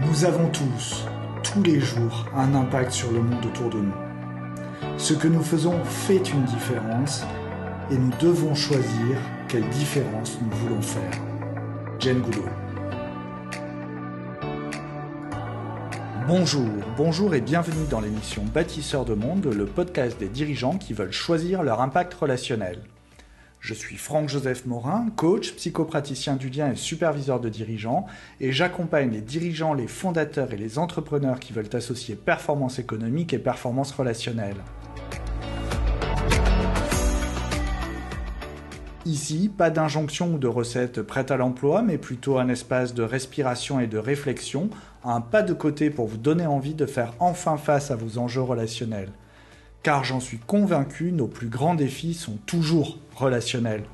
Nous avons tous, tous les jours, un impact sur le monde autour de nous. Ce que nous faisons fait une différence et nous devons choisir quelle différence nous voulons faire. Jane Goodall. Bonjour, bonjour et bienvenue dans l'émission Bâtisseurs de monde, le podcast des dirigeants qui veulent choisir leur impact relationnel. Je suis Franck-Joseph Morin, coach, psychopraticien du lien et superviseur de dirigeants, et j'accompagne les dirigeants, les fondateurs et les entrepreneurs qui veulent associer performance économique et performance relationnelle. Ici, pas d'injonction ou de recette prête à l'emploi, mais plutôt un espace de respiration et de réflexion, un pas de côté pour vous donner envie de faire enfin face à vos enjeux relationnels car j'en suis convaincu, nos plus grands défis sont toujours relationnels.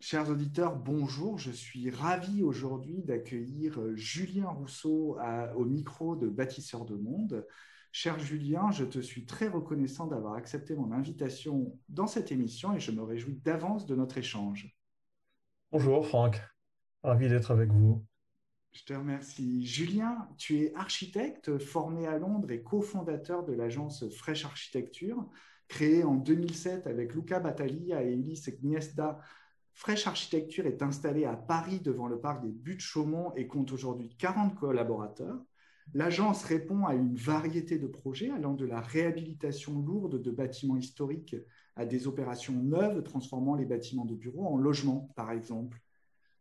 Chers auditeurs, bonjour. Je suis ravi aujourd'hui d'accueillir euh, Julien Rousseau au micro de Bâtisseurs de Monde. Cher Julien, je te suis très reconnaissant d'avoir accepté mon invitation dans cette émission et je me réjouis d'avance de notre échange. Bonjour Franck. Ravi d'être avec vous. Je te remercie. Julien, tu es architecte formé à Londres et cofondateur de l'agence Fresh Architecture, créée en 2007 avec Luca Battaglia et Ulysse Gniesta. Fresh Architecture est installée à Paris devant le parc des Buttes-Chaumont et compte aujourd'hui 40 collaborateurs. L'agence répond à une variété de projets allant de la réhabilitation lourde de bâtiments historiques à des opérations neuves transformant les bâtiments de bureaux en logements, par exemple.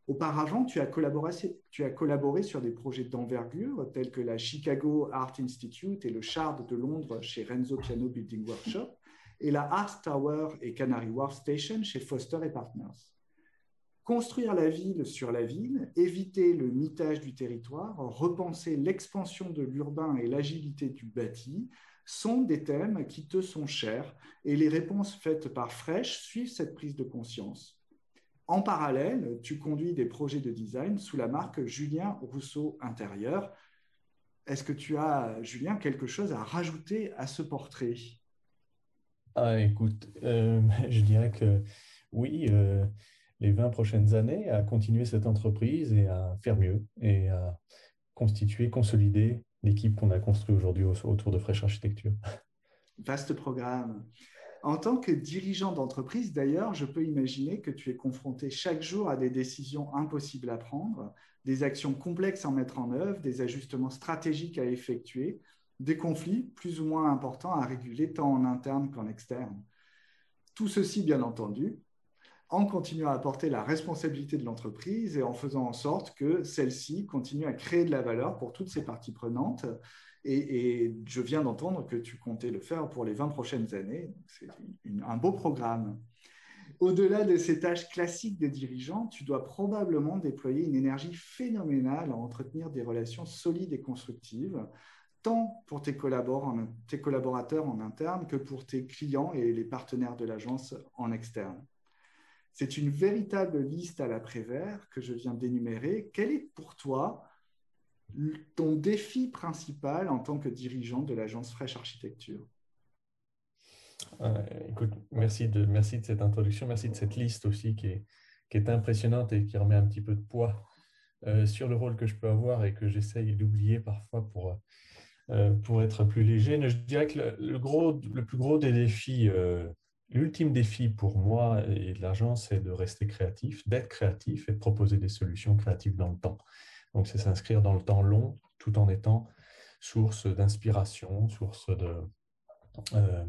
Auparavant, tu as, collaboré, sur des projets d'envergure tels que la Chicago Art Institute et le Shard de Londres chez Renzo Piano Building Workshop et la Art Tower et Canary Wharf Station chez Foster Partners. Construire la ville sur la ville, éviter le mitage du territoire, repenser l'expansion de l'urbain et l'agilité du bâti sont des thèmes qui te sont chers et les réponses faites par Fresh suivent cette prise de conscience. En parallèle, tu conduis des projets de design sous la marque Julien Rousseau Intérieur. Est-ce que tu as, Julien, quelque chose à rajouter à ce portrait? Ah, Écoute, euh, je dirais que oui, euh, les 20 prochaines années, à continuer cette entreprise et à faire mieux et à constituer, consolider l'équipe qu'on a construite aujourd'hui autour de Fresh Architecture. Vaste programme. En tant que dirigeant d'entreprise, d'ailleurs, je peux imaginer que tu es confronté chaque jour à des décisions impossibles à prendre, des actions complexes à mettre en œuvre, des ajustements stratégiques à effectuer, des conflits plus ou moins importants à réguler tant en interne qu'en externe. Tout ceci, bien entendu, en continuant à apporter la responsabilité de l'entreprise et en faisant en sorte que celle-ci continue à créer de la valeur pour toutes ses parties prenantes et, je viens d'entendre que tu comptais le faire pour les 20 prochaines années. C'est un beau programme. Au-delà de ces tâches classiques des dirigeants, tu dois probablement déployer une énergie phénoménale à entretenir des relations solides et constructives, tant pour tes, tes collaborateurs en interne que pour tes clients et les partenaires de l'agence en externe. C'est une véritable liste à l'après-vert que je viens d'énumérer. Quel est pour toi ton défi principal en tant que dirigeant de l'agence Fresh Architecture? Euh, merci de, cette introduction, merci de cette liste aussi qui est, qui est impressionnante et qui remet un petit peu de poids euh, sur le rôle que je peux avoir et que j'essaye d'oublier parfois pour, euh, pour être plus léger. Je dirais que le, gros, le plus gros des défis, l'ultime défi pour moi et de l'agence, c'est de rester créatif, d'être créatif et de proposer des solutions créatives dans le temps. Donc, c'est s'inscrire dans le temps long tout en étant source d'inspiration, source euh,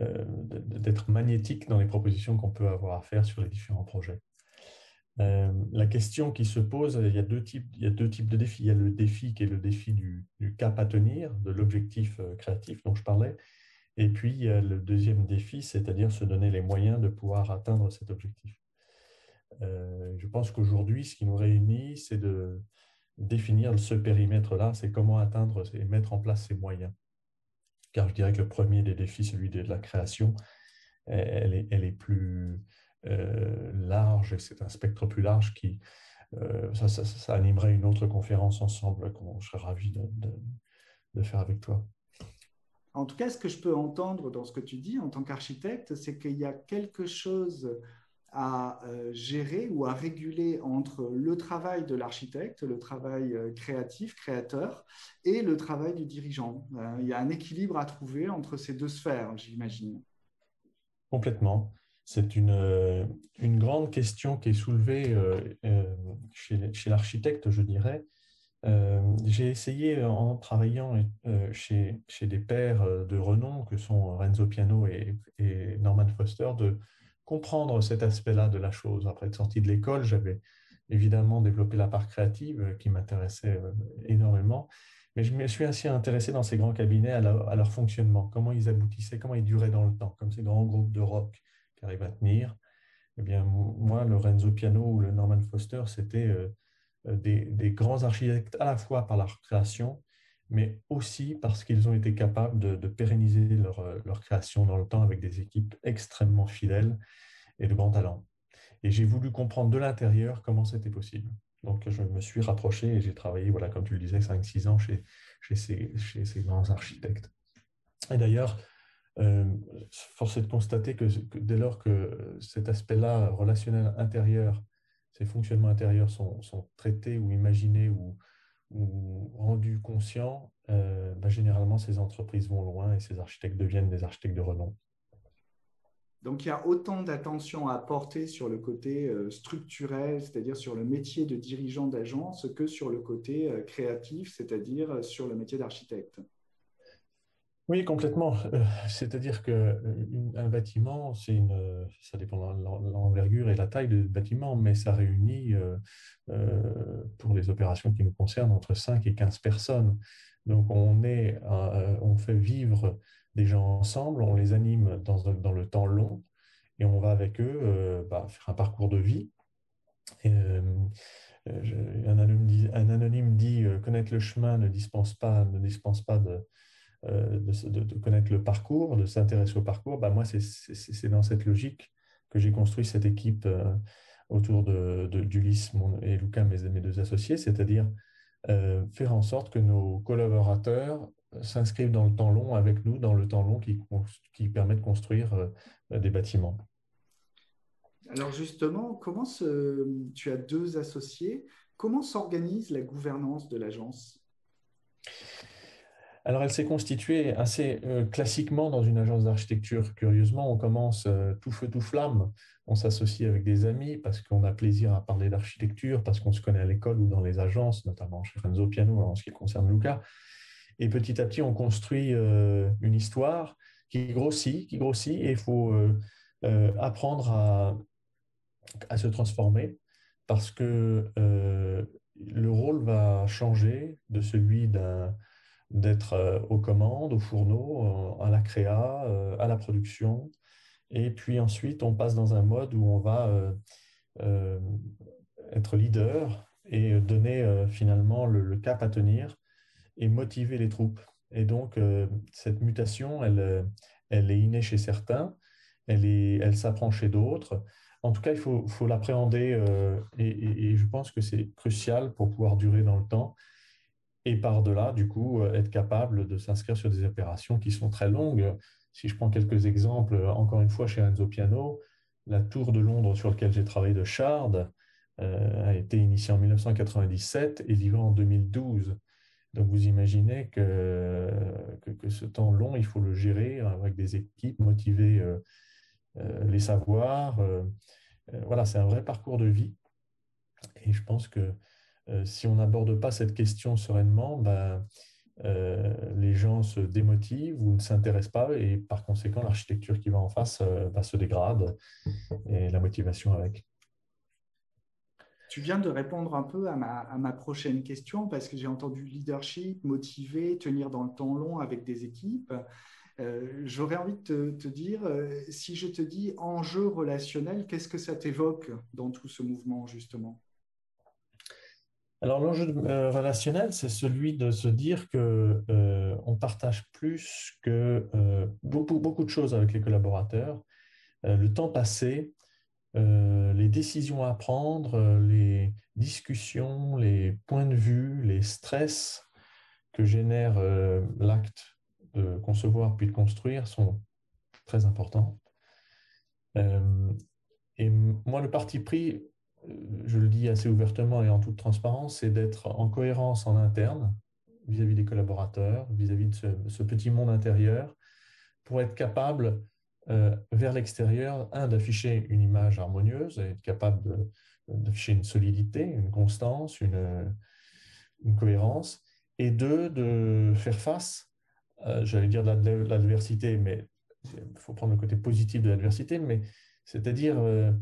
euh, d'être magnétique dans les propositions qu'on peut avoir à faire sur les différents projets. Euh, la question qui se pose, il y, a deux types, il y a deux types de défis. Il y a le défi qui est le défi du, cap à tenir, de l'objectif créatif dont je parlais. Et puis, il y a le deuxième défi, c'est-à-dire se donner les moyens de pouvoir atteindre cet objectif. je pense qu'aujourd'hui, ce qui nous réunit, c'est de, définir ce périmètre-là, c'est comment atteindre et mettre en place ces moyens. Car je dirais que le premier des défis, celui de la création, elle est, plus euh, large, c'est un spectre plus large qui, euh, ça, animerait une autre conférence ensemble que je serais ravi de, faire avec toi. En tout cas, ce que je peux entendre dans ce que tu dis en tant qu'architecte, c'est qu'il y a quelque chose à euh, gérer ou à réguler entre le travail de l'architecte, le travail euh, créatif, créateur, et le travail du dirigeant. Euh, il y a un équilibre à trouver entre ces deux sphères, j'imagine. Complètement. C'est une, une, grande question qui est soulevée chez, chez l'architecte, je dirais. J'ai essayé en travaillant chez, chez des pairs de renom que sont Renzo Piano et, et Norman Foster de comprendre cet aspect-là de la chose. Après être sorti de l'école, j'avais évidemment développé la part créative euh, qui m'intéressait euh, énormément, mais je me suis ainsi intéressé dans ces grands cabinets à, leur fonctionnement, comment ils aboutissaient, comment ils duraient dans le temps, comme ces grands groupes de rock qui arrivent à tenir. Eh bien, moi, le Renzo Piano ou le Norman Foster, c'était euh, des, des, grands architectes à la fois par leur création, mais aussi parce qu'ils ont été capables de, pérenniser leur, leur, création dans le temps avec des équipes extrêmement fidèles et de grands talents. Et j'ai voulu comprendre de l'intérieur comment c'était possible. Donc, je me suis rapproché et j'ai travaillé, voilà, comme tu le disais, 5-6 ans chez, ces, grands architectes. Et d'ailleurs, euh, force est de constater que, que, dès lors que cet aspect-là relationnel intérieur, ces fonctionnements intérieurs sont, sont traités ou imaginés ou, ou rendus euh, bah, généralement ces entreprises vont loin et ces architectes deviennent des architectes de renom. Donc il y a autant d'attention à porter sur le côté euh, structurel, c'est-à-dire sur le métier de dirigeant d'agence, que sur le côté euh, créatif, c'est-à-dire sur le métier d'architecte. Oui, complètement. Euh, c'est-à-dire qu'un euh, bâtiment, c'est ça dépend de l'envergure et la taille du bâtiment, mais ça réunit, euh, pour les opérations qui nous concernent, entre 5 et 15 personnes. Donc, on, est, on fait vivre des gens ensemble, on les anime dans, dans le temps long et on va avec eux bah, faire un parcours de vie. un, anonyme dit, un, anonyme dit, connaître le chemin ne dispense pas, ne dispense pas de, euh, de, connaître le parcours, de s'intéresser au parcours, bah moi, c'est dans cette logique que j'ai construit cette équipe euh, autour d'Ulysse de, et Lucas, mes, mes deux associés, c'est-à-dire euh, faire en sorte que nos collaborateurs s'inscrivent dans le temps long avec nous, dans le temps long qui, qui permet de construire des bâtiments. Alors justement, comment tu as deux associés, comment s'organise la gouvernance de l'agence? Alors, elle s'est constituée assez euh, classiquement dans une agence d'architecture. Curieusement, on commence euh, tout feu, tout flamme. On s'associe avec des amis parce qu'on a plaisir à parler d'architecture, parce qu'on se connaît à l'école ou dans les agences, notamment chez Renzo Piano en ce qui concerne Luca. Et petit à petit, on construit euh, une histoire qui grossit, qui grossit, et il faut apprendre à, à, se transformer parce que le rôle va changer de celui d'un d'être euh, aux commandes, aux fourneaux, euh, à la créa, euh, à la production. Et puis ensuite, on passe dans un mode où on va être leader et donner finalement le, cap à tenir et motiver les troupes. Et donc, cette mutation, elle, elle est innée chez certains, elle, est, elle s'apprend chez d'autres. En tout cas, il faut, faut l'appréhender et, et, je pense que c'est crucial pour pouvoir durer dans le temps et par-delà, du coup, euh, être capable de s'inscrire sur des opérations qui sont très longues. Si je prends quelques exemples, encore une fois, chez Enzo Piano, la tour de Londres sur laquelle j'ai travaillé de Shard euh, a été initiée en 1997 et livrée en 2012. Donc vous imaginez que, que, ce temps long, il faut le gérer avec des équipes, motiver euh, les savoirs. voilà, c'est un vrai parcours de vie. Et je pense que euh, si on n'aborde pas cette question sereinement, ben, euh, les gens se démotivent ou ne s'intéressent pas et par conséquent, l'architecture qui va en face euh, se dégrade et la motivation avec. Tu viens de répondre un peu à ma, prochaine question parce que j'ai entendu leadership, motiver, tenir dans le temps long avec des équipes. J'aurais envie de te, dire, si je te dis enjeu relationnel, qu'est-ce que ça t'évoque dans tout ce mouvement justement? Alors l'enjeu euh, relationnel, c'est celui de se dire que euh, on partage plus que euh, beaucoup, beaucoup de choses avec les collaborateurs. le temps passé, les décisions à prendre, les discussions, les points de vue, les stress que génère l'acte de concevoir puis de construire sont très importants. et moi, le parti pris, je le dis assez ouvertement et en toute transparence, c'est d'être en cohérence en interne vis-à-vis des collaborateurs, vis-à-vis de ce, petit monde intérieur, pour être capable euh, vers l'extérieur, un, d'afficher une image harmonieuse, être capable d'afficher une solidité, une constance, une, cohérence, et deux, de faire face, euh, j'allais dire de l'adversité, mais il faut prendre le côté positif de l'adversité, mais c'est-à-dire euh,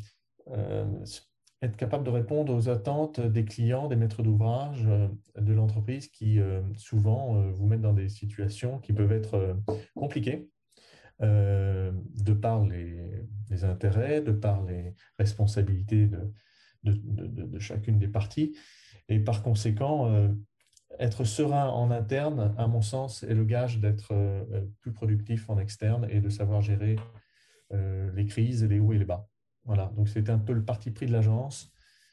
être capable de répondre aux attentes des clients, des maîtres d'ouvrage, euh, de l'entreprise qui euh, souvent euh, vous mettent dans des situations qui peuvent être compliquées de par les, intérêts, de par les responsabilités de, de, chacune des parties. Et par conséquent, être serein en interne, à mon sens, est le gage d'être plus productif en externe et de savoir gérer les crises, les hauts et les bas. Voilà, donc c'était un peu le parti pris de l'agence,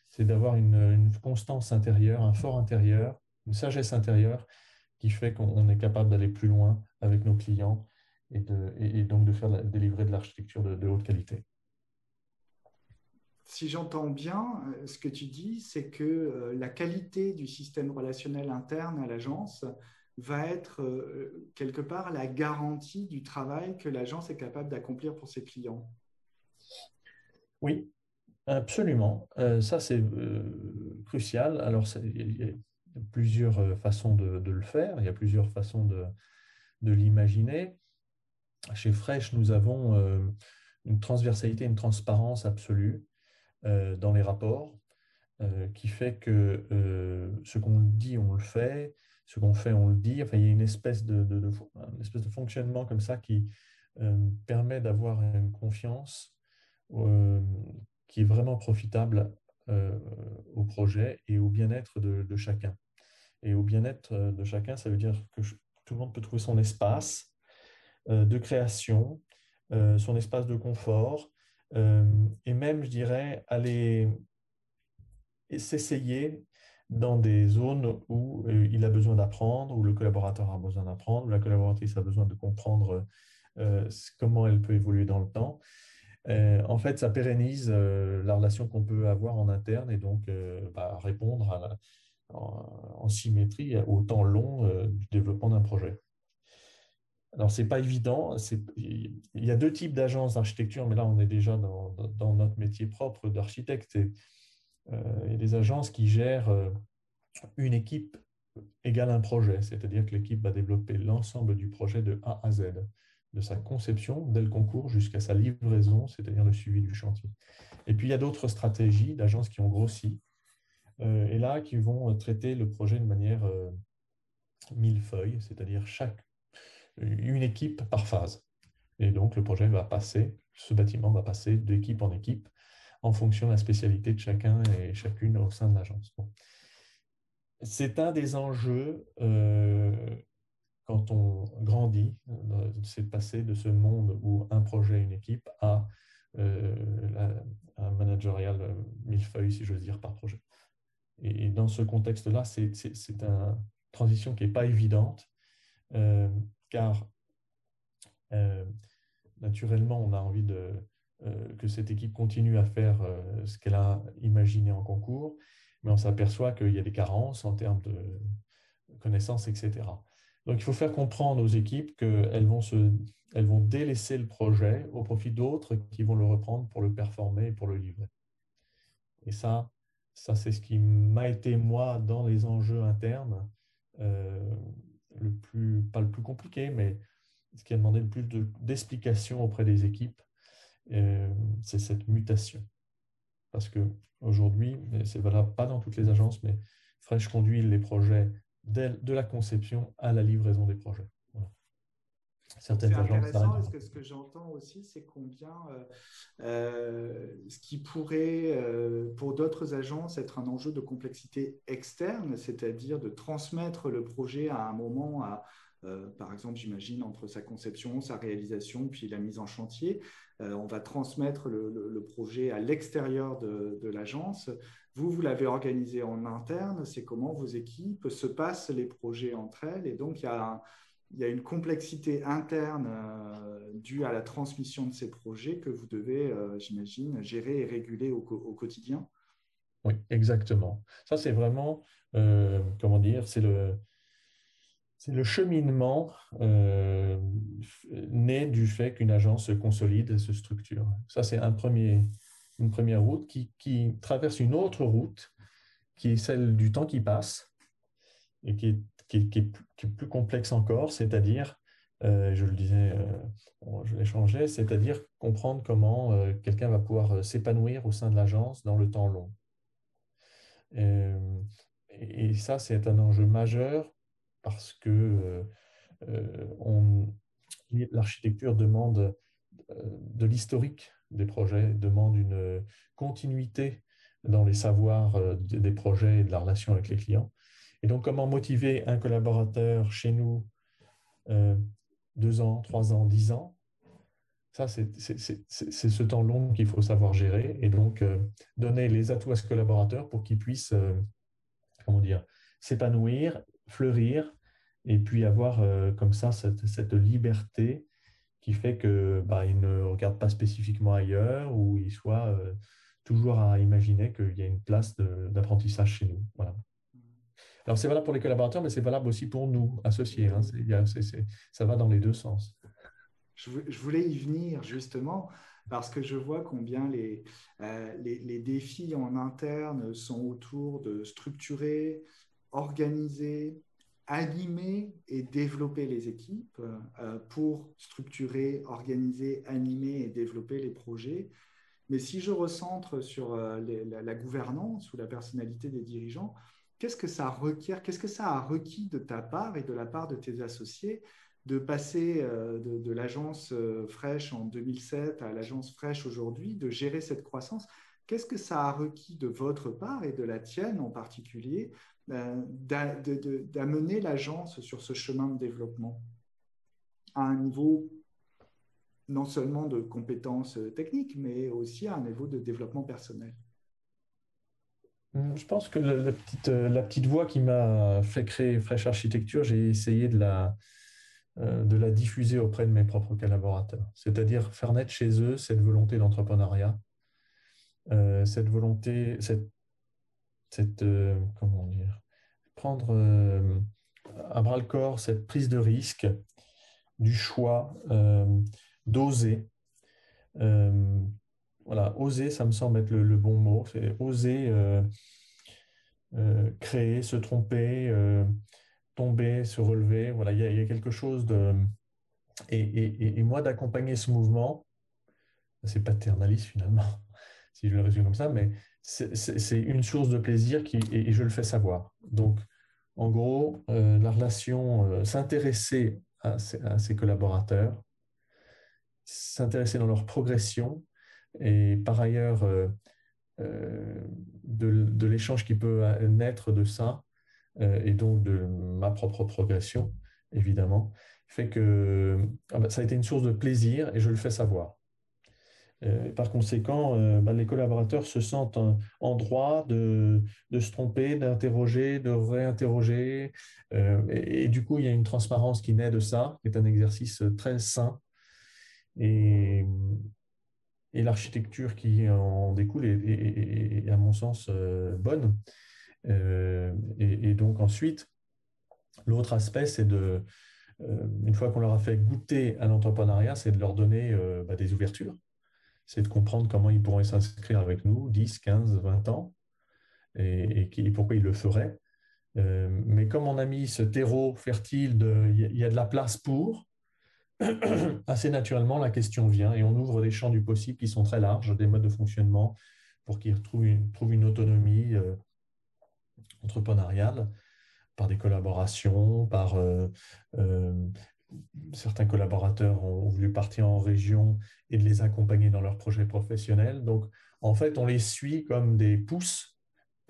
c'est d'avoir une, constance intérieure, un fort intérieur, une sagesse intérieure qui fait qu'on est capable d'aller plus loin avec nos clients et, donc de faire délivrer de l'architecture de, haute qualité. Si j'entends bien, euh, ce que tu dis, c'est que euh, la qualité du système relationnel interne à l'agence va être euh, quelque part la garantie du travail que l'agence est capable d'accomplir pour ses clients. Oui, absolument. Euh, ça, c'est euh, crucial. Alors, il y a plusieurs euh, façons de, le faire, il y a plusieurs façons de, l'imaginer. Chez Fresh, nous avons une transversalité, une transparence absolue dans les rapports, qui fait que ce qu'on dit, on le fait, ce qu'on fait, on le dit. Enfin, il y a une espèce de, fonctionnement comme ça qui permet d'avoir une confiance qui est vraiment profitable euh, au projet et au bien-être de, chacun. Et au bien-être euh, de chacun, ça veut dire que tout le monde peut trouver son espace de création, son espace de confort, et même, je dirais, aller s'essayer dans des zones où il a besoin d'apprendre, où le collaborateur a besoin d'apprendre, où la collaboratrice a besoin de comprendre comment elle peut évoluer dans le temps. Euh, en fait, ça pérennise euh, la relation qu'on peut avoir en interne et donc euh, bah, répondre en, symétrie au temps long du développement d'un projet. Alors, ce n'est pas évident. Il y a deux types d'agences d'architecture, mais là, on est déjà dans, notre métier propre d'architecte. Il y a des agences qui gèrent une équipe égale un projet, c'est-à-dire que l'équipe va développer l'ensemble du projet de A à Z de sa conception dès le concours jusqu'à sa livraison, c'est-à-dire le suivi du chantier. Et puis, il y a d'autres stratégies d'agences qui ont grossi euh, et là qui vont euh, traiter le projet de manière euh, millefeuille, c'est-à-dire chaque une équipe par phase. Et donc, le projet va passer, ce bâtiment va passer d'équipe en équipe en fonction de la spécialité de chacun et chacune au sein de l'agence. C'est un des enjeux quand on grandit, euh, c'est de passer de ce monde où un projet, une équipe, à euh, un managerial euh, millefeuille, si j'ose dire, par projet. Et dans ce contexte-là, c'est une transition qui n'est pas évidente, car naturellement, on a envie que cette équipe continue à faire ce qu'elle a imaginé en concours, mais on s'aperçoit qu'il y a des carences en termes de connaissances, etc. Donc, il faut faire comprendre aux équipes qu'elles vont, se, elles vont délaisser le projet au profit d'autres qui vont le reprendre pour le performer et pour le livrer. Et ça, ça c'est ce qui m'a été, moi, dans les enjeux internes, euh, le plus, pas le plus compliqué, mais ce qui a demandé le plus d'explications auprès des équipes, euh, c'est cette mutation. Parce qu'aujourd'hui, c'est valable pas dans toutes les agences, mais Fresh conduit les projets de la conception à la livraison des projets. Certaines c'est intéressant parce que ce que j'entends aussi, c'est combien euh, euh, ce qui pourrait, euh, pour d'autres agences, être un enjeu de complexité externe, c'est-à-dire de transmettre le projet à un moment, à, par exemple, j'imagine, entre sa conception, sa réalisation, puis la mise en chantier. On va transmettre le, projet à l'extérieur de, l'agence. Vous, vous l'avez organisé en interne, c'est comment vos équipes se passent les projets entre elles. Et donc, il y a il y a une complexité interne due à la transmission de ces projets que vous devez, j'imagine, gérer et réguler au, quotidien. Oui, exactement. Ça, c'est vraiment, comment dire, c'est le, c'est le cheminement euh, né du fait qu'une agence se consolide se structure. Ça, c'est un premier, une première route qui, traverse une autre route, qui est celle du temps qui passe et qui est, plus complexe encore, c'est-à-dire, euh, je le disais, euh, je l'ai changé, c'est-à-dire comprendre comment quelqu'un va pouvoir s'épanouir au sein de l'agence dans le temps long. et ça, c'est un enjeu majeur parce que euh, euh, l'architecture demande euh, de l'historique des projets, demande une continuité dans les savoirs des projets et de la relation avec les clients. Et donc, comment motiver un collaborateur chez nous deux ans, trois ans, dix ans? Ça, c'est ce temps long qu'il faut savoir gérer et donc donner les atouts à ce collaborateur pour qu'il puisse, comment dire, s'épanouir fleurir et puis avoir euh, comme ça cette, liberté qui fait que bah, il ne regarde pas spécifiquement ailleurs ou il soit euh, toujours à imaginer qu'il y a une place d'apprentissage chez nous. Voilà. Alors c'est valable pour les collaborateurs, mais c'est valable aussi pour nous, associés. Hein. ça va dans les deux sens. Je, voulais y venir justement parce que je vois combien les, euh, les, défis en interne sont autour de structurer, organiser, animer et développer les équipes euh, pour structurer, organiser, animer et développer les projets. Mais si je recentre sur euh, la, gouvernance ou la personnalité des dirigeants, qu'est-ce que ça requiert, qu'est-ce que ça a requis de ta part et de la part de tes associés de passer euh, de, de l'agence fraîche en 2007 à l'agence fraîche aujourd'hui, de gérer cette croissance? Qu'est-ce que ça a requis de votre part et de la tienne en particulier d'amener l'agence sur ce chemin de développement à un niveau non seulement de compétences techniques, mais aussi à un niveau de développement personnel Je pense que la, petite, la voix qui m'a fait créer Fresh Architecture, j'ai essayé de la, euh, diffuser auprès de mes propres collaborateurs. C'est-à-dire faire naître chez eux cette volonté d'entrepreneuriat, euh, cette volonté, cette, cette euh, comment dire, prendre euh, à bras le corps cette prise de risque, du choix, d'oser. voilà, oser, ça me semble être le, bon mot. C'est oser créer, se tromper, tomber, se relever. Voilà, il y, a quelque chose de. Et, et, et moi, d'accompagner ce mouvement, c'est paternaliste finalement si je le résume comme ça, mais c'est une source de plaisir qui, et, je le fais savoir. Donc, en gros, euh, la relation, euh, s'intéresser à, ses collaborateurs, s'intéresser dans leur progression et par ailleurs euh, de, l'échange qui peut naître de ça et donc de ma propre progression, évidemment, fait que ah ben, ça a été une source de plaisir et je le fais savoir. Euh, par conséquent, euh, bah, les collaborateurs se sentent en, droit de, se tromper, d'interroger, de réinterroger. Euh, et, du coup, il y a une transparence qui naît de ça, qui est un exercice très sain. Et, l'architecture qui en découle est, à mon sens, bonne. Et, donc ensuite, l'autre aspect, c'est de, une fois qu'on leur a fait goûter à l'entrepreneuriat, c'est de leur donner bah, des ouvertures c'est de comprendre comment ils pourraient s'inscrire avec nous 10, 15, 20 ans et, pourquoi ils le feraient. Euh, mais comme on a mis ce terreau fertile, il y, a de la place pour, assez naturellement, la question vient et on ouvre des champs du possible qui sont très larges, des modes de fonctionnement pour qu'ils trouvent une, autonomie euh, entrepreneuriale par des collaborations, par euh, certains collaborateurs ont voulu partir en région et de les accompagner dans leurs projets professionnels. Donc, en fait, on les suit comme des pousses.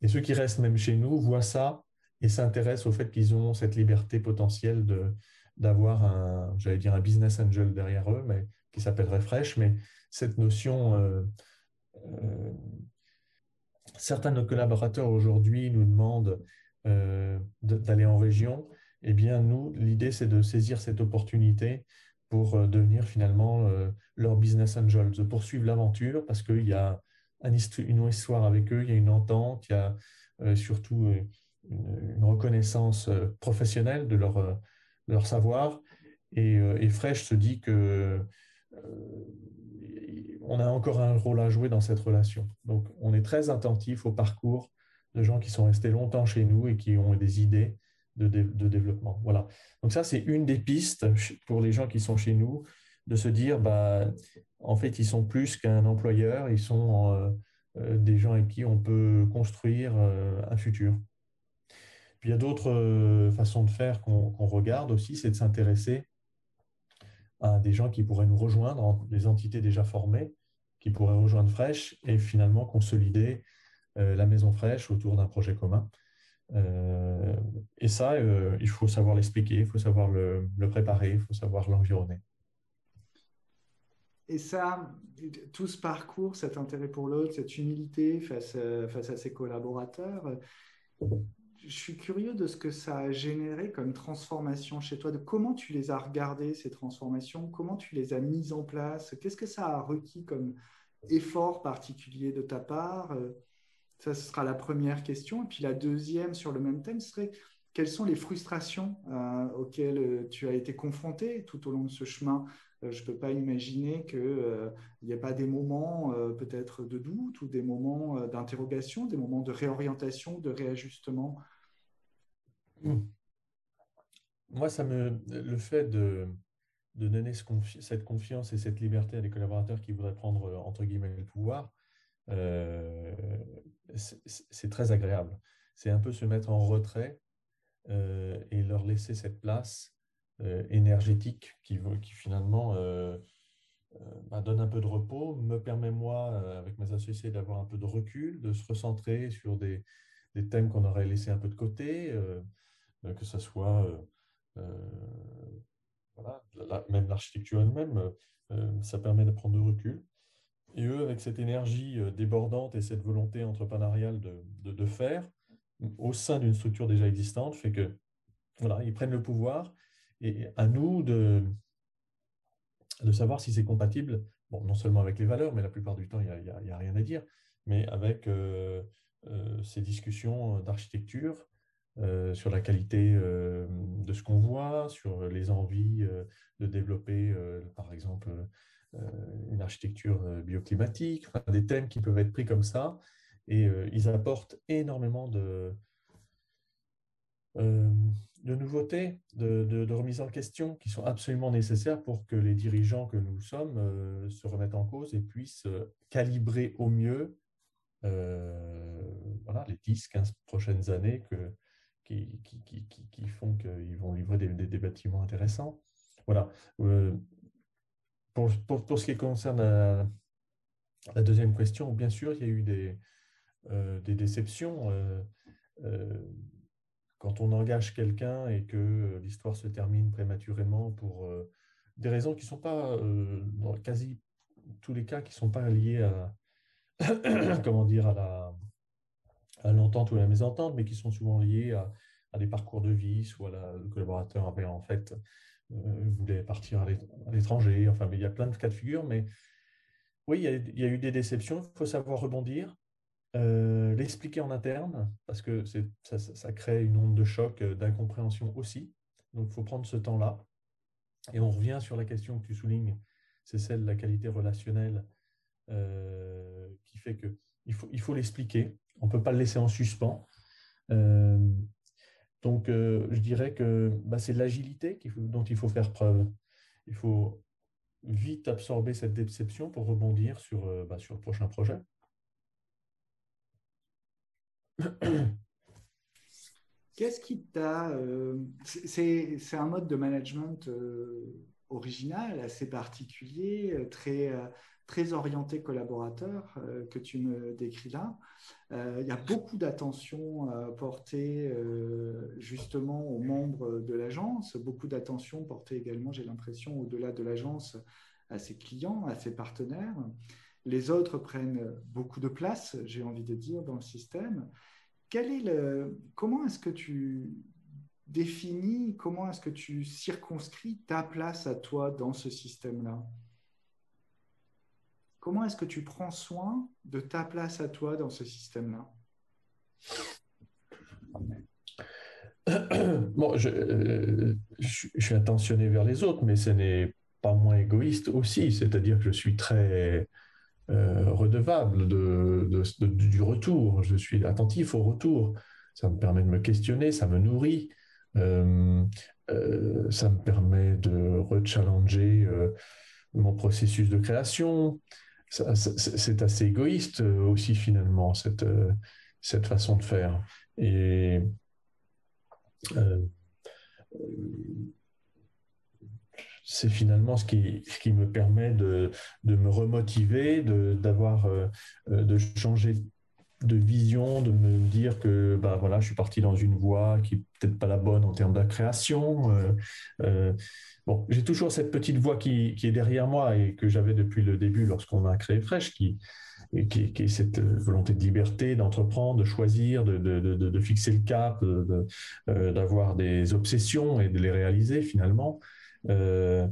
Et ceux qui restent même chez nous voient ça et s'intéressent au fait qu'ils ont cette liberté potentielle de, d'avoir un, j'allais dire un business angel derrière eux, mais qui s'appellerait Fresh. Mais cette notion, euh, euh, certains de nos collaborateurs aujourd'hui nous demandent euh, d'aller en région eh bien, nous, l'idée, c'est de saisir cette opportunité pour euh, devenir finalement euh, leur business angel, de poursuivre l'aventure parce qu'il y a une histoire avec eux, il y a une entente, il y a euh, surtout une, reconnaissance professionnelle de leur, savoir. Et, et, Fresh se dit que on a encore un rôle à jouer dans cette relation. Donc, on est très attentif au parcours de gens qui sont restés longtemps chez nous et qui ont des idées de, développement. Voilà. Donc ça, c'est une des pistes pour les gens qui sont chez nous, de se dire, bah, en fait, ils sont plus qu'un employeur, ils sont euh, euh, des gens avec qui on peut construire euh, un futur. Puis il y a d'autres façons de faire qu'on regarde aussi, c'est de s'intéresser à des gens qui pourraient nous rejoindre, des entités déjà formées, qui pourraient rejoindre Fresh et finalement consolider la maison Fresh autour d'un projet commun. Euh, et ça, euh, il faut savoir l'expliquer, il faut savoir le, préparer, il faut savoir l'environner. Et ça, tout ce parcours, cet intérêt pour l'autre, cette humilité face à, face à ses collaborateurs, je suis curieux de ce que ça a généré comme transformation chez toi, de comment tu les as regardées, ces transformations, comment tu les as mises en place, qu'est-ce que ça a requis comme effort particulier de ta part ça, ce sera la première question. Et puis la deuxième sur le même thème serait quelles sont les frustrations euh, auxquelles euh, tu as été confronté tout au long de ce chemin? Euh, Je ne peux pas imaginer qu'il n'y ait pas des moments peut-être de doute ou des moments d'interrogation, des moments de réorientation, de réajustement. Moi, ça me, le fait de, de donner cette confiance et cette liberté à des collaborateurs qui voudraient prendre, entre guillemets, le pouvoir, c'est très agréable. C'est un peu se mettre en retrait euh, et leur laisser cette place euh, énergétique qui, finalement bah, donne un peu de repos, me permet moi, avec mes associés, d'avoir un peu de recul, de se recentrer sur des, thèmes qu'on aurait laissés un peu de côté, que ce soit même l'architecture elle-même, ça permet de prendre du recul. Et eux, avec cette énergie euh, débordante et cette volonté entrepreneuriale de, de, faire, au sein d'une structure déjà existante, fait que voilà, ils prennent le pouvoir. Et à nous de, de savoir si c'est compatible, bon, non seulement avec les valeurs, mais la plupart du temps, il n'y a, rien à dire, mais avec euh, euh, ces discussions d'architecture, sur la qualité de ce qu'on voit, sur les envies de développer, par exemple, une architecture euh, bioclimatique, des thèmes qui peuvent être pris comme ça. Et euh, ils apportent énormément de, nouveautés, de, de, remise en question qui sont absolument nécessaires pour que les dirigeants que nous sommes se remettent en cause et puissent calibrer au mieux les 10-15 prochaines années qui font qu'ils vont livrer des, des, bâtiments intéressants. Voilà pour, ce qui concerne la, deuxième question, bien sûr, il y a eu des, euh, déceptions. Euh, euh, quand on engage quelqu'un et que l'histoire se termine prématurément pour des raisons qui ne sont pas, dans quasi tous les cas, qui ne sont pas liées à, comment dire, à la l'entente ou à la mésentente, mais qui sont souvent liées à, à des parcours de vie, soit le collaborateur avait en fait euh, voulait partir à l'étranger. Enfin, il y a plein de cas de figure, mais oui, il y a, eu des déceptions. Il faut savoir rebondir, euh, l'expliquer en interne, parce que ça, ça, crée une onde de choc, euh, d'incompréhension aussi. Donc, il faut prendre ce temps-là. Et on revient sur la question que tu soulignes, c'est celle de la qualité relationnelle, qui fait que il faut, il faut l'expliquer. On ne peut pas le laisser en suspens. Donc, euh, je dirais que bah, c'est l'agilité dont il faut faire preuve. Il faut vite absorber cette déception pour rebondir sur, euh, bah, sur le prochain projet. Qu'est-ce qui t'a... Euh, c'est un mode de management original, assez particulier, très, très orienté collaborateur que tu me décris là. Euh, il y a beaucoup d'attention euh, portée euh, justement aux membres de l'agence, beaucoup d'attention portée également, j'ai l'impression, au-delà de l'agence, à ses clients, à ses partenaires. Les autres prennent beaucoup de place, j'ai envie de dire, dans le système. Comment est-ce que tu définis, comment est-ce que tu circonscris ta place à toi dans ce système-là? Comment est-ce que tu prends soin de ta place à toi dans ce système-là? Bon, euh, je, suis attentionné vers les autres, mais ce n'est pas moins égoïste aussi. C'est-à-dire que je suis très euh, redevable de, du retour. Je suis attentif au retour. Ça me permet de me questionner, ça me nourrit. Euh, ça me permet de rechallenger mon processus de création. C'est assez égoïste aussi finalement, cette, cette façon de faire. Et euh, c'est finalement ce qui, qui me permet de, de me remotiver, d'avoir, de, euh, de changer de vision, de me dire que bah, voilà, je suis parti dans une voie qui n'est peut-être pas la bonne en termes de création. Euh, bon, j'ai toujours cette petite voix qui, qui, est derrière moi et que j'avais depuis le début lorsqu'on a créé Fresh, qui, qui, est cette euh, volonté de liberté, d'entreprendre, de choisir, de, de, de, fixer le cap, euh, d'avoir des obsessions et de les réaliser finalement. Euh,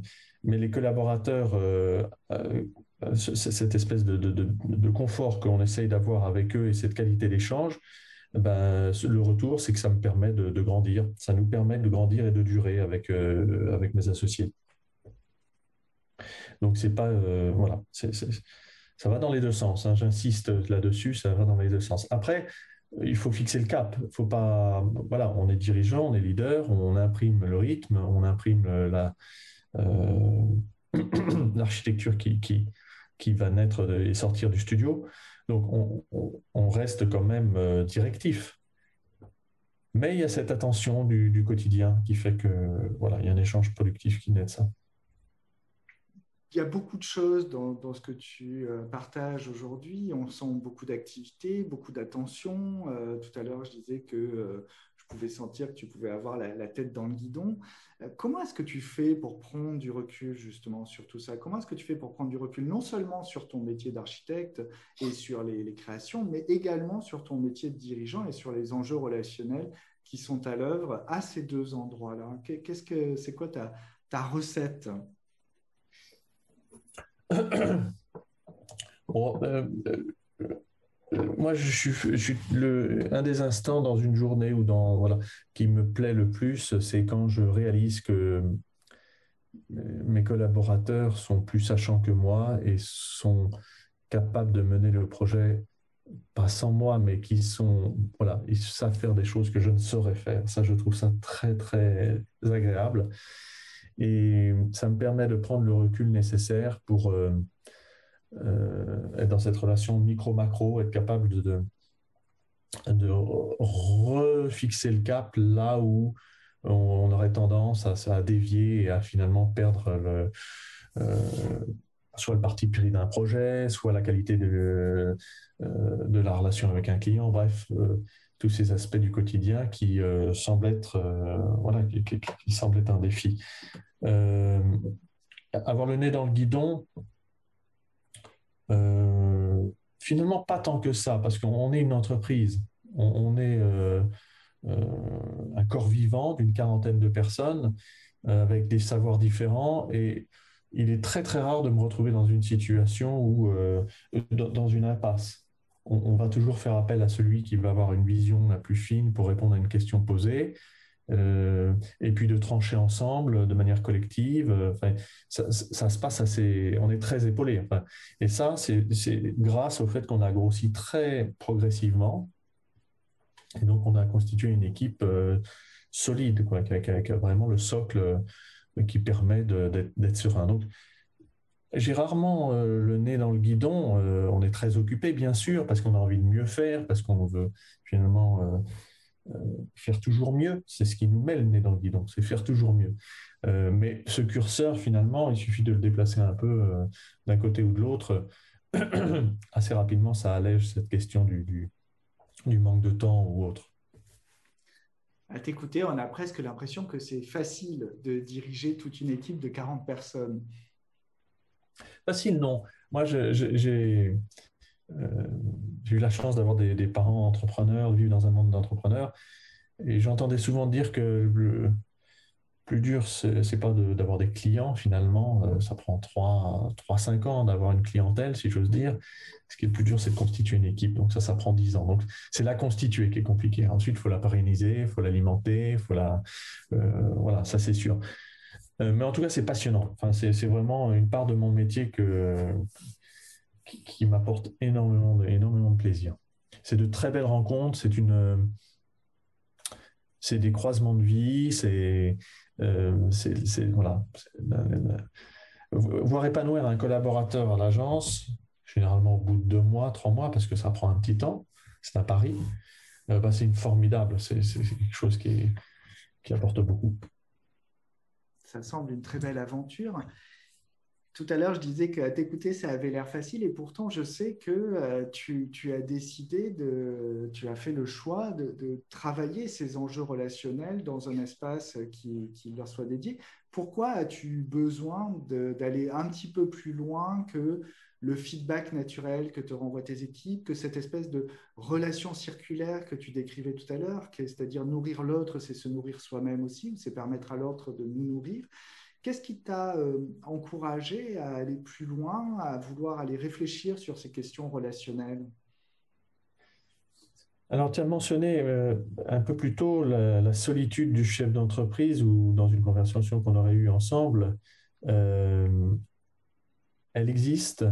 mais les collaborateurs, cette espèce de, confort qu'on essaye d'avoir avec eux et cette qualité d'échange, ben, le retour, c'est que ça me permet de, grandir. Ça nous permet de grandir et de durer avec, avec mes associés. Donc, c'est pas. voilà. c'est ça va dans les deux sens. Hein. J'insiste là-dessus, ça va dans les deux sens. Après, il faut fixer le cap. Faut pas, voilà, on est dirigeant, on est leader, on imprime le rythme, on imprime la euh, l'architecture qui, qui, qui va naître et sortir du studio. Donc, on, reste quand même euh, directif. Mais il y a cette attention du, quotidien qui fait que voilà, il y a un échange productif qui naît de ça il y a beaucoup de choses dans, ce que tu euh, partages aujourd'hui. On sent beaucoup d'activité, beaucoup d'attention. Euh, tout à l'heure, je disais que pouvais sentir que tu pouvais avoir la, tête dans le guidon. comment est-ce que tu fais pour prendre du recul justement sur tout ça? Comment est-ce que tu fais pour prendre du recul non seulement sur ton métier d'architecte et sur les, créations, mais également sur ton métier de dirigeant et sur les enjeux relationnels qui sont à l'œuvre à ces deux endroits-là? Qu'est-ce que c'est quoi ta, ta recette? Bon, euh, euh, moi, je suis, le, un des instants dans une journée ou dans voilà qui me plaît le plus, c'est quand je réalise que euh, mes collaborateurs sont plus sachants que moi et sont capables de mener le projet pas sans moi, mais qui sont voilà, ils savent faire des choses que je ne saurais faire. Ça, je trouve ça très très agréable. Et ça me permet de prendre le recul nécessaire pour euh, être dans cette relation micro-macro, être capable de, de, refixer le cap là où on, aurait tendance à, dévier et à finalement perdre euh, soit le parti pris d'un projet, soit la qualité de, de la relation avec un client. Bref, tous ces aspects du quotidien qui euh, semblent être euh, voilà qui, semblent être un défi. Euh, avoir le nez dans le guidon, finalement pas tant que ça parce qu'on est une entreprise, on, est un corps vivant d'une quarantaine de personnes avec des savoirs différents. Et il est très très rare de me retrouver dans une situation où dans une impasse. On, va toujours faire appel à celui qui va avoir une vision la plus fine pour répondre à une question posée. Euh, et puis de trancher ensemble de manière collective. Euh, ça, se passe assez. On est très épaulé. et ça, c'est grâce au fait qu'on a grossi très progressivement. Et donc, on a constitué une équipe euh, solide, quoi, avec, vraiment le socle qui permet d'être serein. Donc, j'ai rarement le nez dans le guidon. On est très occupé, bien sûr, parce qu'on a envie de mieux faire, parce qu'on veut finalement faire toujours mieux. C'est ce qui nous met le nez dans le guidon, c'est faire toujours mieux. mais ce curseur, finalement, il suffit de le déplacer un peu d'un côté ou de l'autre. Assez rapidement, ça allège cette question du, du manque de temps ou autre. À t'écouter, on a presque l'impression que c'est facile de diriger toute une équipe de 40 personnes. Facile, non. Moi, euh, j'ai eu la chance d'avoir des, parents entrepreneurs, de vivre dans un monde d'entrepreneurs. et j'entendais souvent dire que le plus dur, c'est pas d'avoir des clients finalement. Euh, ça prend 3-5 ans d'avoir une clientèle, si j'ose dire. Ce qui est le plus dur, c'est de constituer une équipe. Donc ça, ça prend 10 ans. Donc c'est la constituer qui est compliqué. Ensuite, il faut la pérenniser, il faut l'alimenter, il faut la... Euh, voilà, ça c'est sûr. Euh, mais en tout cas, c'est passionnant. Enfin, c'est vraiment une part de mon métier que, qui, m'apporte énormément de plaisir. C'est de très belles rencontres, c'est des croisements de vie, c'est euh, voilà, voir épanouir un collaborateur à l'agence, généralement au bout de deux mois, trois mois, parce que ça prend un petit temps, c'est à Paris, euh, bah, c'est une formidable, c'est quelque chose qui, qui apporte beaucoup. Ça semble une très belle aventure. Tout à l'heure, je disais qu'à t'écouter, ça avait l'air facile et pourtant, je sais que euh, tu, as décidé, de, tu as fait le choix de, travailler ces enjeux relationnels dans un espace qui, leur soit dédié. Pourquoi as-tu besoin d'aller un petit peu plus loin que le feedback naturel que te renvoient tes équipes, que cette espèce de relation circulaire que tu décrivais tout à l'heure, c'est-à-dire nourrir l'autre, c'est se nourrir soi-même aussi, c'est permettre à l'autre de nous nourrir? Qu'est-ce qui t'a euh, encouragé à aller plus loin, à vouloir aller réfléchir sur ces questions relationnelles? Alors, tu as mentionné euh, un peu plus tôt la, solitude du chef d'entreprise ou dans une conversation qu'on aurait eue ensemble. Euh, elle existe,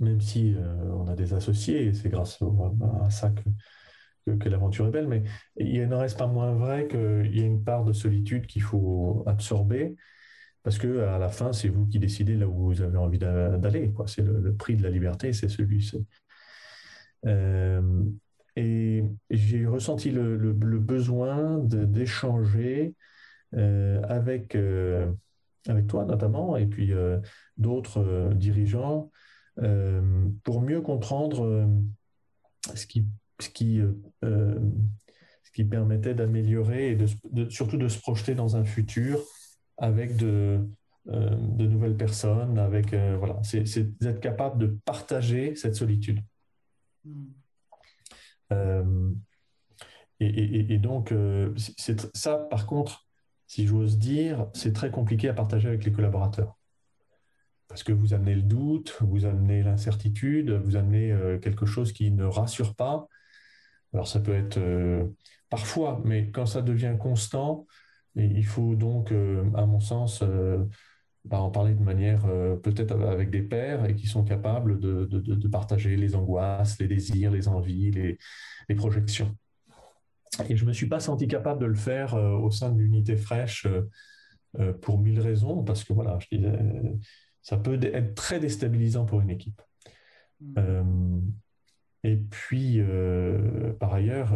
même si on a des associés, c'est grâce à ça que, que l'aventure est belle, mais il n'en reste pas moins vrai qu'il y a une part de solitude qu'il faut absorber parce que à la fin, c'est vous qui décidez là où vous avez envie d'aller. C'est le, prix de la liberté, c'est celui-ci. Euh, et j'ai ressenti le, besoin d'échanger euh, avec, euh, avec toi notamment, et puis d'autres dirigeants, pour mieux comprendre ce qui, ce qui, ce qui permettait d'améliorer et de, surtout de se projeter dans un futur avec de, euh, de nouvelles personnes, avec euh, voilà, c'est d'être capable de partager cette solitude. Hmm. Euh, et, et, donc, c'est ça, par contre, si j'ose dire, c'est très compliqué à partager avec les collaborateurs. Parce que vous amenez le doute, vous amenez l'incertitude, vous amenez quelque chose qui ne rassure pas. Alors ça peut être parfois, mais quand ça devient constant, il faut donc, euh, à mon sens, euh, bah, en parler de manière euh, peut-être avec des pairs et qui sont capables de, partager les angoisses, les désirs, les envies, les, projections. Et je ne me suis pas senti capable de le faire au sein de l'unité fraîche pour mille raisons, parce que voilà, je disais, ça peut être très déstabilisant pour une équipe. Mmh. Et puis, par ailleurs,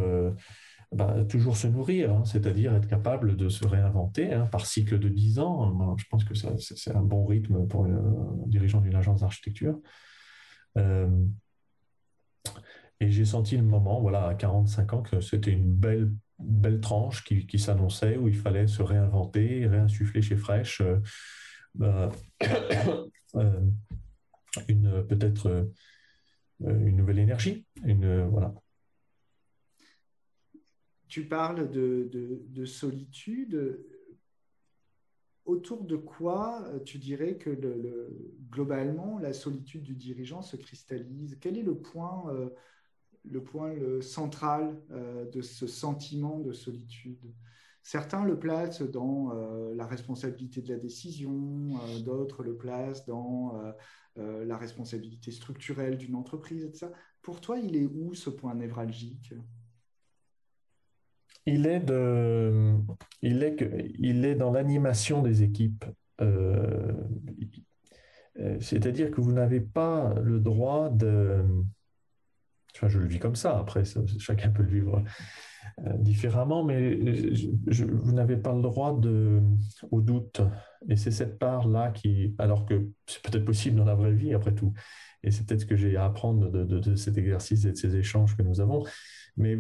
bah, toujours se nourrir, hein, c'est-à-dire être capable de se réinventer hein, par cycle de 10 ans. je pense que c'est un bon rythme pour un dirigeant d'une agence d'architecture. Euh, et j'ai senti le moment, voilà, à 45 ans, que c'était une belle, belle tranche qui, s'annonçait, où il fallait se réinventer, réinsuffler chez Fresh euh, bah, euh, une peut-être une nouvelle énergie, une voilà. Tu parles de, solitude. Autour de quoi euh, tu dirais que globalement la solitude du dirigeant se cristallise? Quel est le point, euh, le point central euh, de ce sentiment de solitude? Certains le placent dans la responsabilité de la décision, d'autres le placent dans la responsabilité structurelle d'une entreprise, etc. Pour toi, il est où ce point névralgique? Il est, de, il est, que, il est dans l'animation des équipes. Euh, euh, c'est-à-dire que vous n'avez pas le droit de... Enfin, je le vis comme ça, après, chacun peut le vivre euh, différemment, mais vous n'avez pas le droit de, au doute. Et c'est cette part-là qui, alors que c'est peut-être possible dans la vraie vie, après tout, et c'est peut-être ce que j'ai à apprendre de, de, cet exercice et de ces échanges que nous avons, mais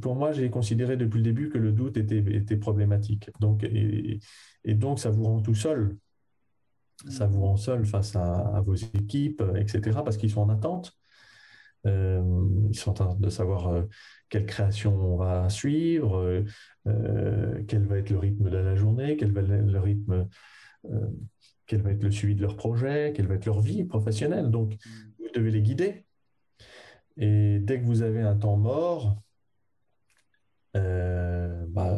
pour moi, j'ai considéré depuis le début que le doute était, était problématique. Donc, et, donc, ça vous rend tout seul. Ça vous rend seul face à, vos équipes, etc., parce qu'ils sont en attente. Ils sont en train de savoir quelle création on va suivre, quel va être le rythme de la journée, quel va être le rythme, quel va être le suivi de leur projet, quelle va être leur vie professionnelle. Donc, mm. vous devez les guider. Et dès que vous avez un temps mort, euh, bah,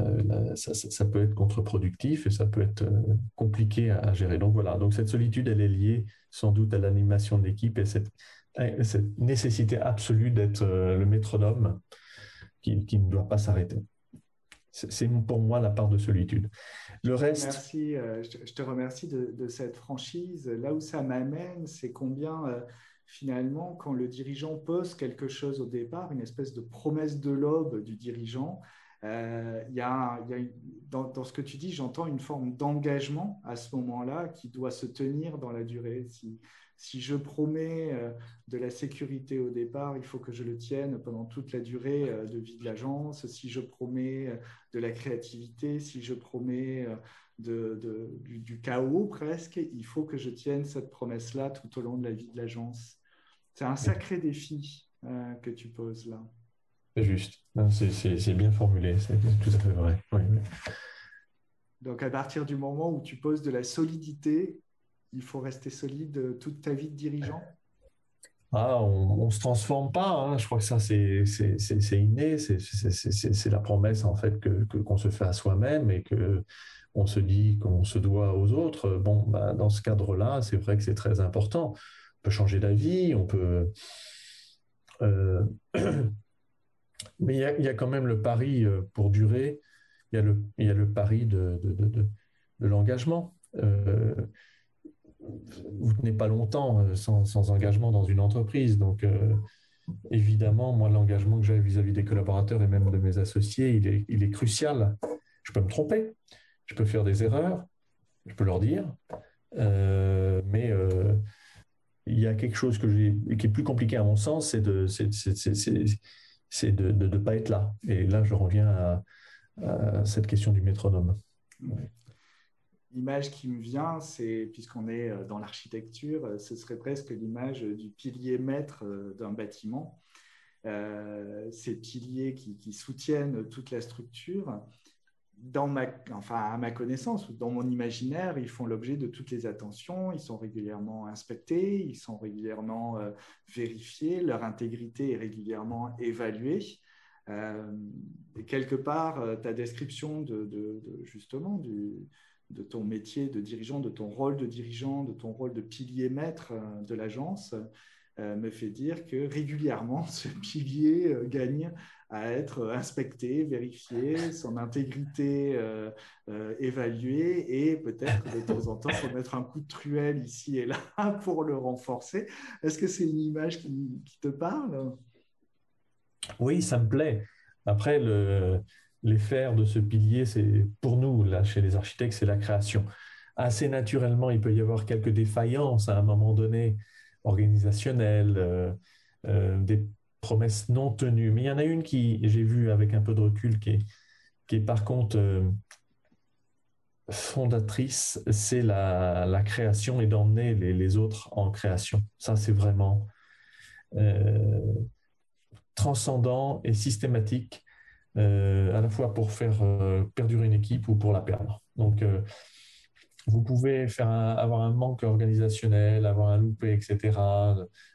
ça, peut être contre-productif et ça peut être euh, compliqué à, gérer. Donc voilà, donc cette solitude, elle est liée sans doute à l'animation de l'équipe et cette, cette, nécessité absolue d'être euh, le métronome qui, ne doit pas s'arrêter. C'est pour moi la part de solitude. Le reste. Merci, je te remercie de, cette franchise. Là où ça m'amène, c'est combien finalement, quand le dirigeant pose quelque chose au départ, une espèce de promesse de l'aube du dirigeant, euh, y a, dans, ce que tu dis, j'entends une forme d'engagement à ce moment-là qui doit se tenir dans la durée. Si je promets euh, de la sécurité au départ, il faut que je le tienne pendant toute la durée euh, de vie de l'agence. Si je promets de la créativité, si je promets de, du, du, chaos presque, il faut que je tienne cette promesse-là tout au long de la vie de l'agence. C'est un sacré défi euh, que tu poses là. C'est juste, c'est bien formulé, c'est tout à fait vrai. Donc à partir du moment où tu poses de la solidité, il faut rester solide toute ta vie de dirigeant ah, on ne se transforme pas, hein. je crois que ça c'est inné, c'est la promesse en fait que qu'on se fait à soi-même et que on se dit qu'on se doit aux autres. Bon, bah, dans ce cadre-là, c'est vrai que c'est très important peut changer d'avis, on peut. Euh, mais il y, a, quand même le pari euh, pour durer, il y a le, y a le pari de, de, l'engagement. Euh, vous tenez pas longtemps sans, sans, engagement dans une entreprise. Donc, évidemment, moi, l'engagement que j'ai vis-à-vis des collaborateurs et même de mes associés, il est, crucial. Je peux me tromper, je peux faire des erreurs, je peux leur dire, mais il y a quelque chose qui est plus compliqué à mon sens, c'est de ne pas être là. Et là, je reviens à, cette question du métronome. L'image qui me vient, c'est, puisqu'on est euh, dans l'architecture, euh, ce serait presque l'image du pilier maître euh, d'un bâtiment. ces piliers qui, soutiennent toute la structure dans ma, enfin, à ma connaissance ou dans mon imaginaire, ils font l'objet de toutes les attentions, ils sont régulièrement inspectés, ils sont régulièrement vérifiés, leur intégrité est régulièrement évaluée. Et quelque part, ta description de, justement du, de ton métier de dirigeant, de ton rôle de dirigeant, de ton rôle de pilier maître de l'agence, me fait dire que régulièrement, ce pilier gagne à être inspecté, vérifié, son intégrité euh, euh, évaluée et peut-être de temps en temps, faut mettre un coup de truelle ici et là pour le renforcer. Est-ce que c'est une image qui, te parle? Oui, ça me plaît. Après, le, les fers de ce pilier, c'est pour nous, chez les architectes, c'est la création. Assez naturellement, il peut y avoir quelques défaillances à un moment donné, organisationnelles, euh, des promesses non tenues. Mais il y en a une qui, j'ai vu avec un peu de recul, qui est, par contre euh, fondatrice, c'est la, création et d'emmener les, autres en création. Ça, c'est vraiment euh, transcendant et systématique, euh, à la fois pour faire perdurer une équipe ou pour la perdre. Donc, vous pouvez faire avoir un manque organisationnel, avoir un loupé, etc.,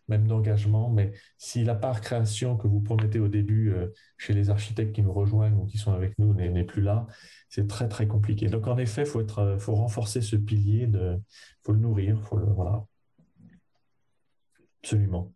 même d'engagement, mais si la part création que vous promettez au début euh, chez les architectes qui nous rejoignent ou qui sont avec nous n'est plus là, c'est très très compliqué. Donc en effet, faut, faut renforcer ce pilier, il faut le nourrir, faut le, voilà. Absolument.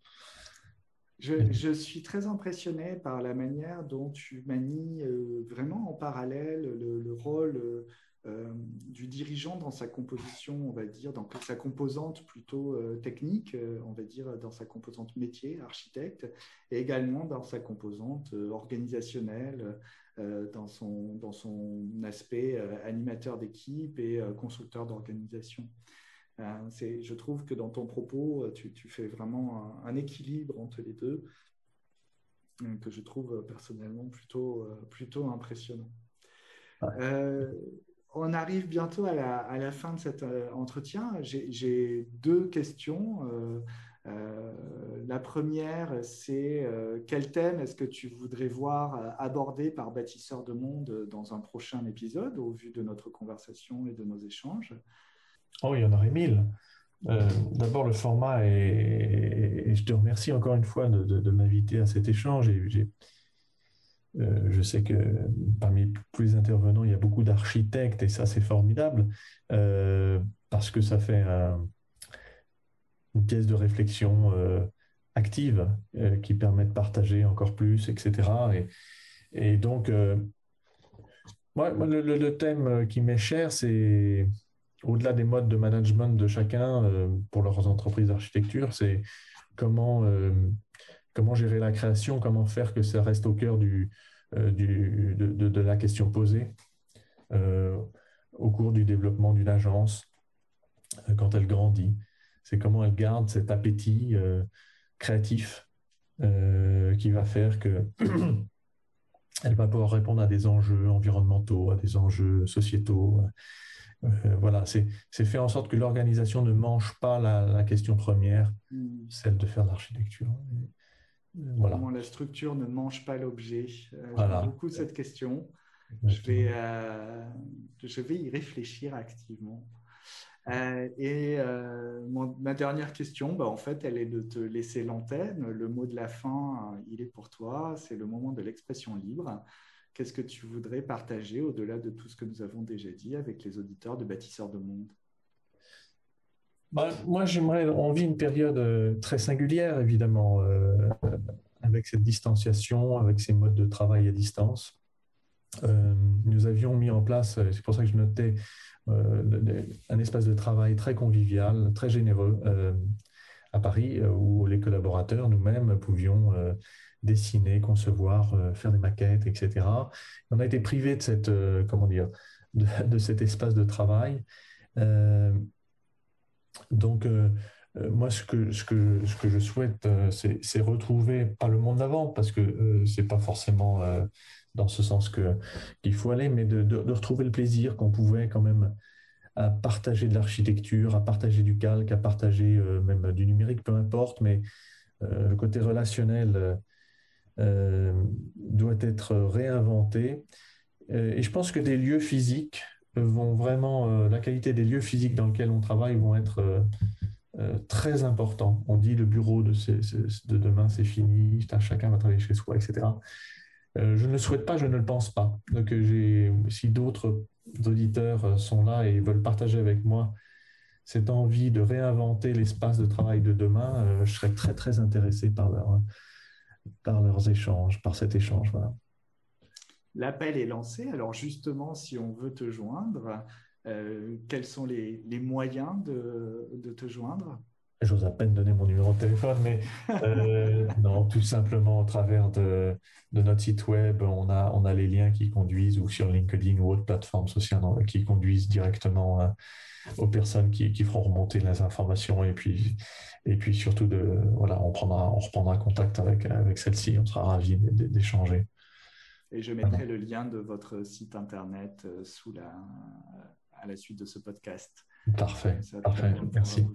Je, suis très impressionné par la manière dont tu manies euh, vraiment en parallèle le, rôle euh, euh, du dirigeant dans sa composition, on va dire, dans sa composante plutôt technique, on va dire, dans sa composante métier, architecte, et également dans sa composante organisationnelle, dans, son, dans son aspect animateur d'équipe et constructeur d'organisation. Je trouve que dans ton propos, tu, tu fais vraiment un, équilibre entre les deux que je trouve personnellement plutôt, plutôt impressionnant on arrive bientôt à la, fin de cet euh, entretien. J'ai deux questions. Euh, euh, la première, c'est quel thème est-ce que tu voudrais voir abordé par Bâtisseur de Monde dans un prochain épisode au vu de notre conversation et de nos échanges? Oh, il y en aurait mille. D'abord, le format et, je te remercie encore une fois de, m'inviter à cet échange. Et je sais que parmi tous les intervenants, il y a beaucoup d'architectes et ça, c'est formidable parce que ça fait une pièce de réflexion euh, active euh, qui permet de partager encore plus, etc. Et, donc, euh, moi, le, thème qui m'est cher, c'est au-delà des modes de management de chacun pour leurs entreprises d'architecture, c'est comment, comment gérer la création, comment faire que ça reste au cœur du de, la question posée au cours du développement d'une agence quand elle grandit c'est comment elle garde cet appétit euh, créatif euh, qui va faire que elle va pouvoir répondre à des enjeux environnementaux, à des enjeux sociétaux. Euh, voilà, c'est fait en sorte que l'organisation ne mange pas la, question première, hmm. celle de faire l'architecture. Voilà. Comment la structure ne mange pas l'objet? J'aime beaucoup cette question. Je vais, je vais y réfléchir activement. Euh, et euh, ma dernière question, bah, en fait, elle est de te laisser l'antenne. Le mot de la fin, euh, il est pour toi. C'est le moment de l'expression libre. Qu'est-ce que tu voudrais partager au-delà de tout ce que nous avons déjà dit avec les auditeurs de Bâtisseurs de Monde? Bah, Moi, j'aimerais. On vit une période très singulière, évidemment, avec cette distanciation, avec ces modes de travail à distance. nous avions mis en place, c'est pour ça que je notais euh, un espace de travail très convivial, très généreux euh, à Paris, euh, où les collaborateurs, nous-mêmes, pouvions dessiner, concevoir, faire des maquettes, etc. On a été privé de cette, comment dire, de, cet espace de travail. donc, moi, ce que, ce, que, ce que je souhaite, c'est retrouver, pas le monde d'avant, parce que c'est pas forcément dans ce sens que qu'il faut aller, mais de, retrouver le plaisir qu'on pouvait quand même à partager de l'architecture, à partager du calque, à partager euh, même du numérique, peu importe, mais euh, le côté relationnel euh, doit être réinventé. et je pense que des lieux physiques vont vraiment, la qualité des lieux physiques dans lesquels on travaille vont être très importants. On dit le bureau de, de demain, c'est fini, chacun va travailler chez soi, etc. Euh, je ne le souhaite pas, je ne le pense pas. Donc, euh, si d'autres auditeurs euh, sont là et veulent partager avec moi cette envie de réinventer l'espace de travail de demain, je serais très, très intéressé par, leur, par leurs échanges, par cet échange. L'appel est lancé. Alors, justement, si on veut te joindre, quels sont les, moyens de te joindre? J'ose à peine donner mon numéro de téléphone, mais euh, non, tout simplement au travers de, de, notre site web, on a, on a les liens qui conduisent, ou sur LinkedIn ou autre plateforme sociale, qui conduisent directement euh, aux personnes qui, qui, feront remonter les informations. Et puis, et puis surtout, de, voilà, on, prendra, on reprendra contact avec, avec celle-ci, on sera ravis d'échanger. Et je mettrai le lien de votre site internet euh, sous la, à la suite de ce podcast. Parfait, parfait, merci.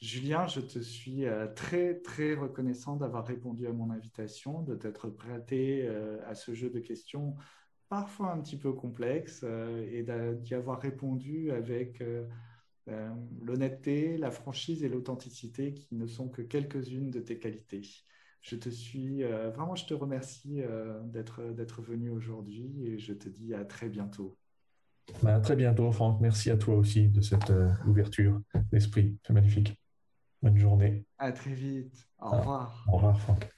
Julien, je te suis euh, très, très reconnaissant d'avoir répondu à mon invitation, de t'être prêté euh, à ce jeu de questions parfois un petit peu complexe et d'y avoir répondu avec l'honnêteté, la franchise et l'authenticité qui ne sont que quelques-unes de tes qualités. Je te suis, vraiment, je te remercie d'être venu aujourd'hui et je te dis à très bientôt. Bah, à très bientôt, Franck. Merci à toi aussi de cette ouverture d'esprit. C'est magnifique. Bonne journée. À très vite. Au ah, revoir. Au revoir, Franck.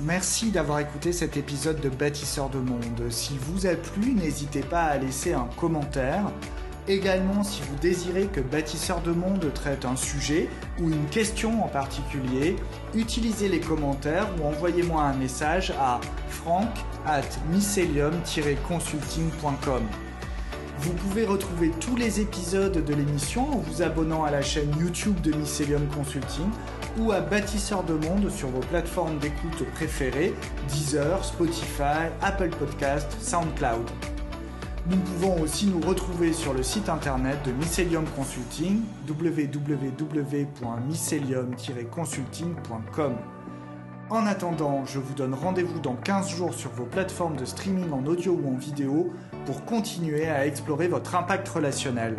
Merci d'avoir écouté cet épisode de Bâtisseur de Monde. S'il vous a plu, n'hésitez pas à laisser un commentaire. Également, si vous désirez que Bâtisseur de Monde traite un sujet ou une question en particulier, utilisez les commentaires ou envoyez-moi un message à franck at mycelium-consulting.com. Vous pouvez retrouver tous les épisodes de l'émission en vous abonnant à la chaîne YouTube de Mycelium Consulting ou à Bâtisseur de Monde sur vos plateformes d'écoute préférées, Deezer, Spotify, Apple Podcast, SoundCloud. Nous pouvons aussi nous retrouver sur le site internet de Mycelium Consulting, www.mycelium-consulting.com. En attendant, je vous donne rendez-vous dans 15 jours sur vos plateformes de streaming en audio ou en vidéo pour continuer à explorer votre impact relationnel.